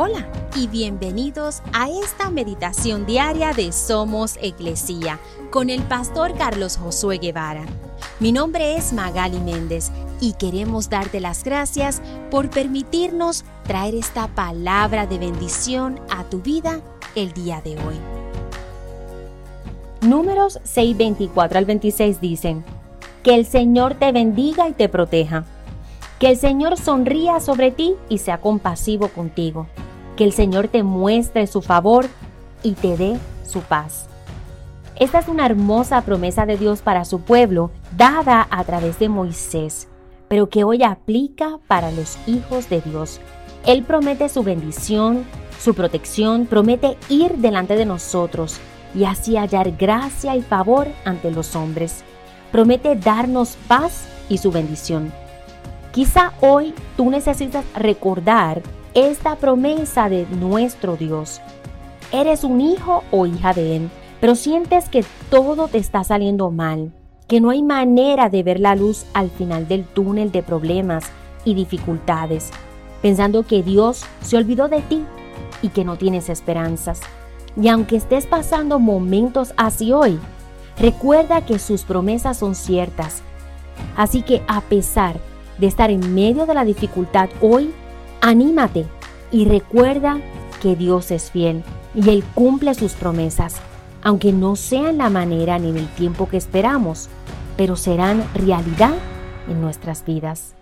Hola y bienvenidos a esta meditación diaria de Somos Iglesia con el pastor Carlos Josué Guevara. Mi nombre es Magali Méndez y queremos darte las gracias por permitirnos traer esta palabra de bendición a tu vida el día de hoy. Números 6, 24 al 26 dicen, Que el Señor te bendiga y te proteja. Que el Señor sonría sobre ti y sea compasivo contigo que el Señor te muestre su favor y te dé su paz. Esta es una hermosa promesa de Dios para su pueblo, dada a través de Moisés, pero que hoy aplica para los hijos de Dios. Él promete su bendición, su protección, promete ir delante de nosotros y así hallar gracia y favor ante los hombres. Promete darnos paz y su bendición. Quizá hoy tú necesitas recordar esta promesa de nuestro Dios. Eres un hijo o hija de Él, pero sientes que todo te está saliendo mal, que no hay manera de ver la luz al final del túnel de problemas y dificultades, pensando que Dios se olvidó de ti y que no tienes esperanzas. Y aunque estés pasando momentos así hoy, recuerda que sus promesas son ciertas. Así que a pesar de estar en medio de la dificultad hoy, Anímate y recuerda que Dios es fiel y Él cumple sus promesas, aunque no sean la manera ni en el tiempo que esperamos, pero serán realidad en nuestras vidas.